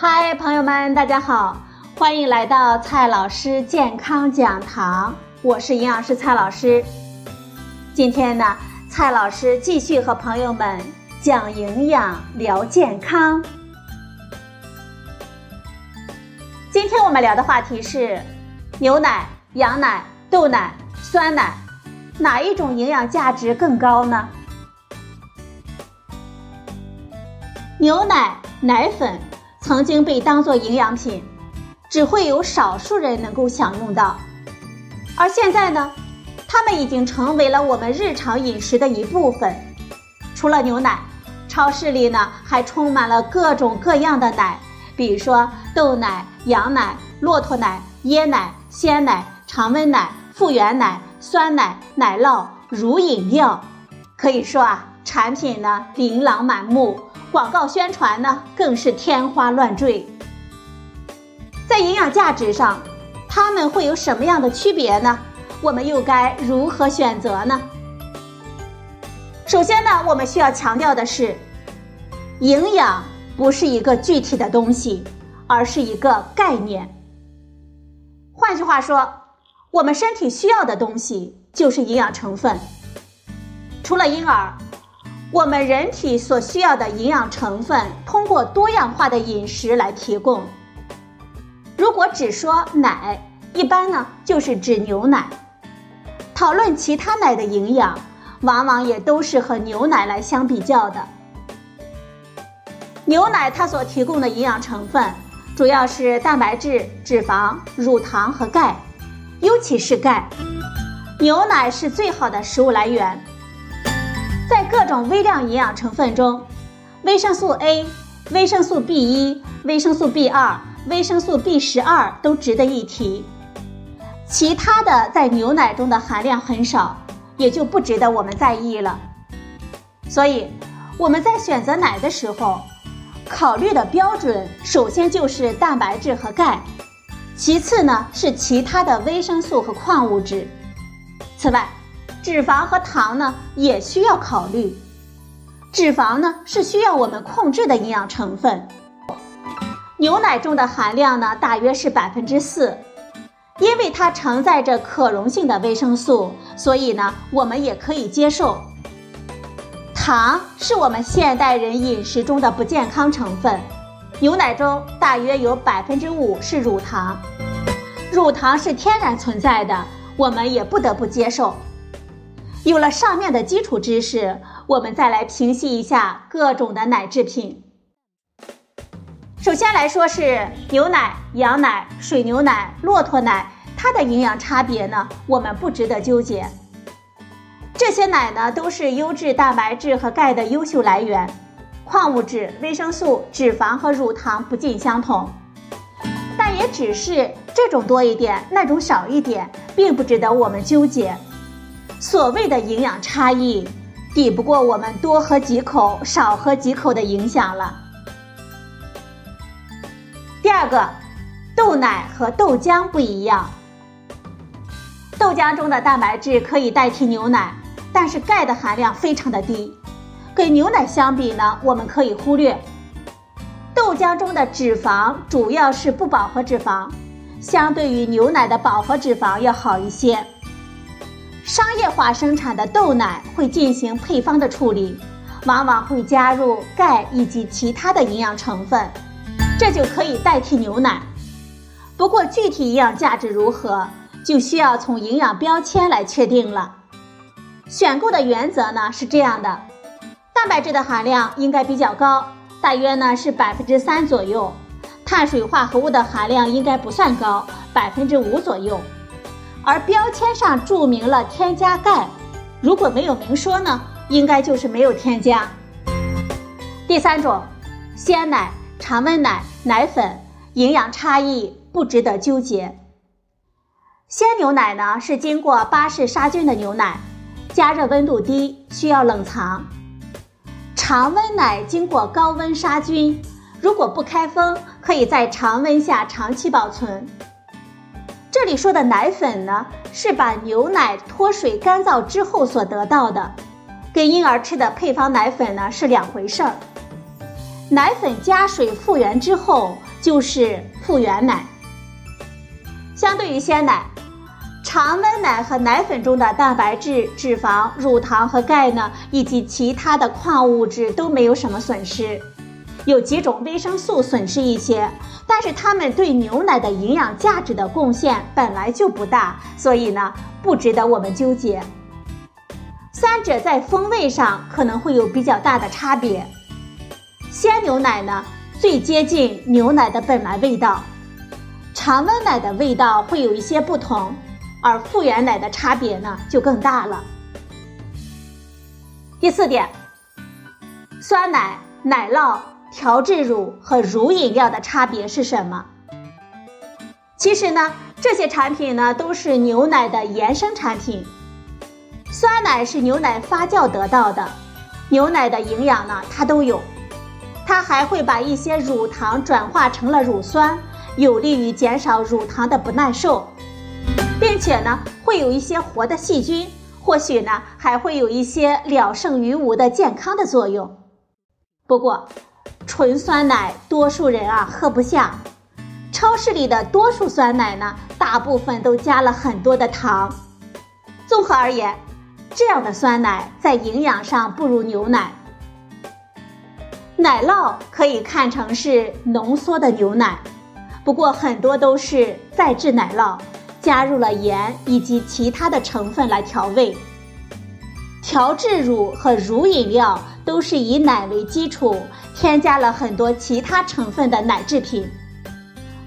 嗨，朋友们，大家好，欢迎来到蔡老师健康讲堂，我是营养师蔡老师。今天呢，蔡老师继续和朋友们讲营养、聊健康。今天我们聊的话题是牛奶、羊奶、豆奶、酸奶，哪一种营养价值更高呢？牛奶、奶粉。曾经被当作营养品，只会有少数人能够享用到。而现在呢，它们已经成为了我们日常饮食的一部分。除了牛奶，超市里呢还充满了各种各样的奶，比如说豆奶、羊奶、骆驼奶、椰奶、鲜奶、常温奶、复原奶、酸奶、奶酪、乳饮料。可以说啊，产品呢琳琅满目。广告宣传呢，更是天花乱坠。在营养价值上，它们会有什么样的区别呢？我们又该如何选择呢？首先呢，我们需要强调的是，营养不是一个具体的东西，而是一个概念。换句话说，我们身体需要的东西就是营养成分。除了婴儿。我们人体所需要的营养成分，通过多样化的饮食来提供。如果只说奶，一般呢就是指牛奶。讨论其他奶的营养，往往也都是和牛奶来相比较的。牛奶它所提供的营养成分，主要是蛋白质、脂肪、乳糖和钙，尤其是钙。牛奶是最好的食物来源。在各种微量营养成分中，维生素 A、维生素 B 一、维生素 B 二、维生素 B 十二都值得一提。其他的在牛奶中的含量很少，也就不值得我们在意了。所以我们在选择奶的时候，考虑的标准首先就是蛋白质和钙，其次呢是其他的维生素和矿物质。此外，脂肪和糖呢也需要考虑，脂肪呢是需要我们控制的营养成分。牛奶中的含量呢大约是百分之四，因为它承载着可溶性的维生素，所以呢我们也可以接受。糖是我们现代人饮食中的不健康成分，牛奶中大约有百分之五是乳糖，乳糖是天然存在的，我们也不得不接受。有了上面的基础知识，我们再来评析一下各种的奶制品。首先来说是牛奶、羊奶、水牛奶、骆驼奶，它的营养差别呢，我们不值得纠结。这些奶呢，都是优质蛋白质和钙的优秀来源，矿物质、维生素、脂肪和乳糖不尽相同，但也只是这种多一点，那种少一点，并不值得我们纠结。所谓的营养差异，抵不过我们多喝几口、少喝几口的影响了。第二个，豆奶和豆浆不一样。豆浆中的蛋白质可以代替牛奶，但是钙的含量非常的低，跟牛奶相比呢，我们可以忽略。豆浆中的脂肪主要是不饱和脂肪，相对于牛奶的饱和脂肪要好一些。商业化生产的豆奶会进行配方的处理，往往会加入钙以及其他的营养成分，这就可以代替牛奶。不过具体营养价值如何，就需要从营养标签来确定了。选购的原则呢是这样的：蛋白质的含量应该比较高，大约呢是百分之三左右；碳水化合物的含量应该不算高，百分之五左右。而标签上注明了添加钙，如果没有明说呢，应该就是没有添加。第三种，鲜奶、常温奶、奶粉，营养差异不值得纠结。鲜牛奶呢是经过巴氏杀菌的牛奶，加热温度低，需要冷藏。常温奶经过高温杀菌，如果不开封，可以在常温下长期保存。这里说的奶粉呢，是把牛奶脱水干燥之后所得到的，跟婴儿吃的配方奶粉呢是两回事儿。奶粉加水复原之后就是复原奶。相对于鲜奶，常温奶和奶粉中的蛋白质、脂肪、乳糖和钙呢，以及其他的矿物质都没有什么损失，有几种维生素损失一些，但是它们对牛奶的营养价值的贡献本来就不大，所以呢，不值得我们纠结。三者在风味上可能会有比较大的差别。鲜牛奶呢，最接近牛奶的本来味道；常温奶的味道会有一些不同，而复原奶的差别呢就更大了。第四点，酸奶、奶酪、调制乳和乳饮料的差别是什么？其实呢，这些产品呢都是牛奶的衍生产品。酸奶是牛奶发酵得到的，牛奶的营养呢，它都有。它还会把一些乳糖转化成了乳酸，有利于减少乳糖的不耐受，并且呢，会有一些活的细菌，或许呢，还会有一些了胜于无的健康的作用。不过，纯酸奶多数人啊喝不下，超市里的多数酸奶呢，大部分都加了很多的糖。综合而言。这样的酸奶在营养上不如牛奶。奶酪可以看成是浓缩的牛奶，不过很多都是再制奶酪，加入了盐以及其他的成分来调味。调制乳和乳饮料都是以奶为基础，添加了很多其他成分的奶制品，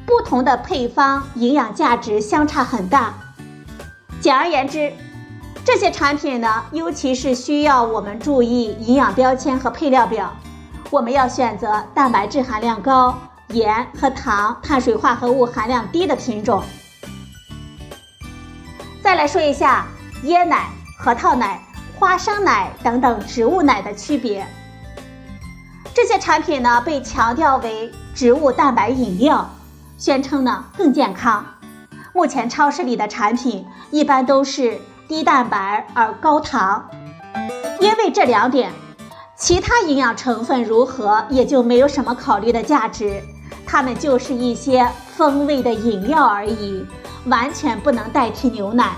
不同的配方营养价值相差很大。简而言之。这些产品呢，尤其是需要我们注意营养标签和配料表。我们要选择蛋白质含量高、盐和糖、碳水化合物含量低的品种。再来说一下椰奶、核桃奶、花生奶等等植物奶的区别。这些产品呢，被强调为植物蛋白饮料，宣称呢更健康。目前超市里的产品一般都是。低蛋白而高糖，因为这两点，其他营养成分如何也就没有什么考虑的价值，它们就是一些风味的饮料而已，完全不能代替牛奶。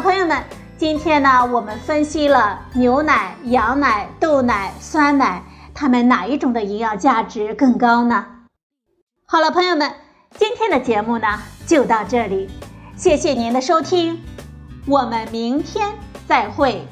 朋友们，今天呢，我们分析了牛奶、羊奶、豆奶、酸奶，它们哪一种的营养价值更高呢？好了，朋友们。今天的节目呢就到这里，谢谢您的收听，我们明天再会。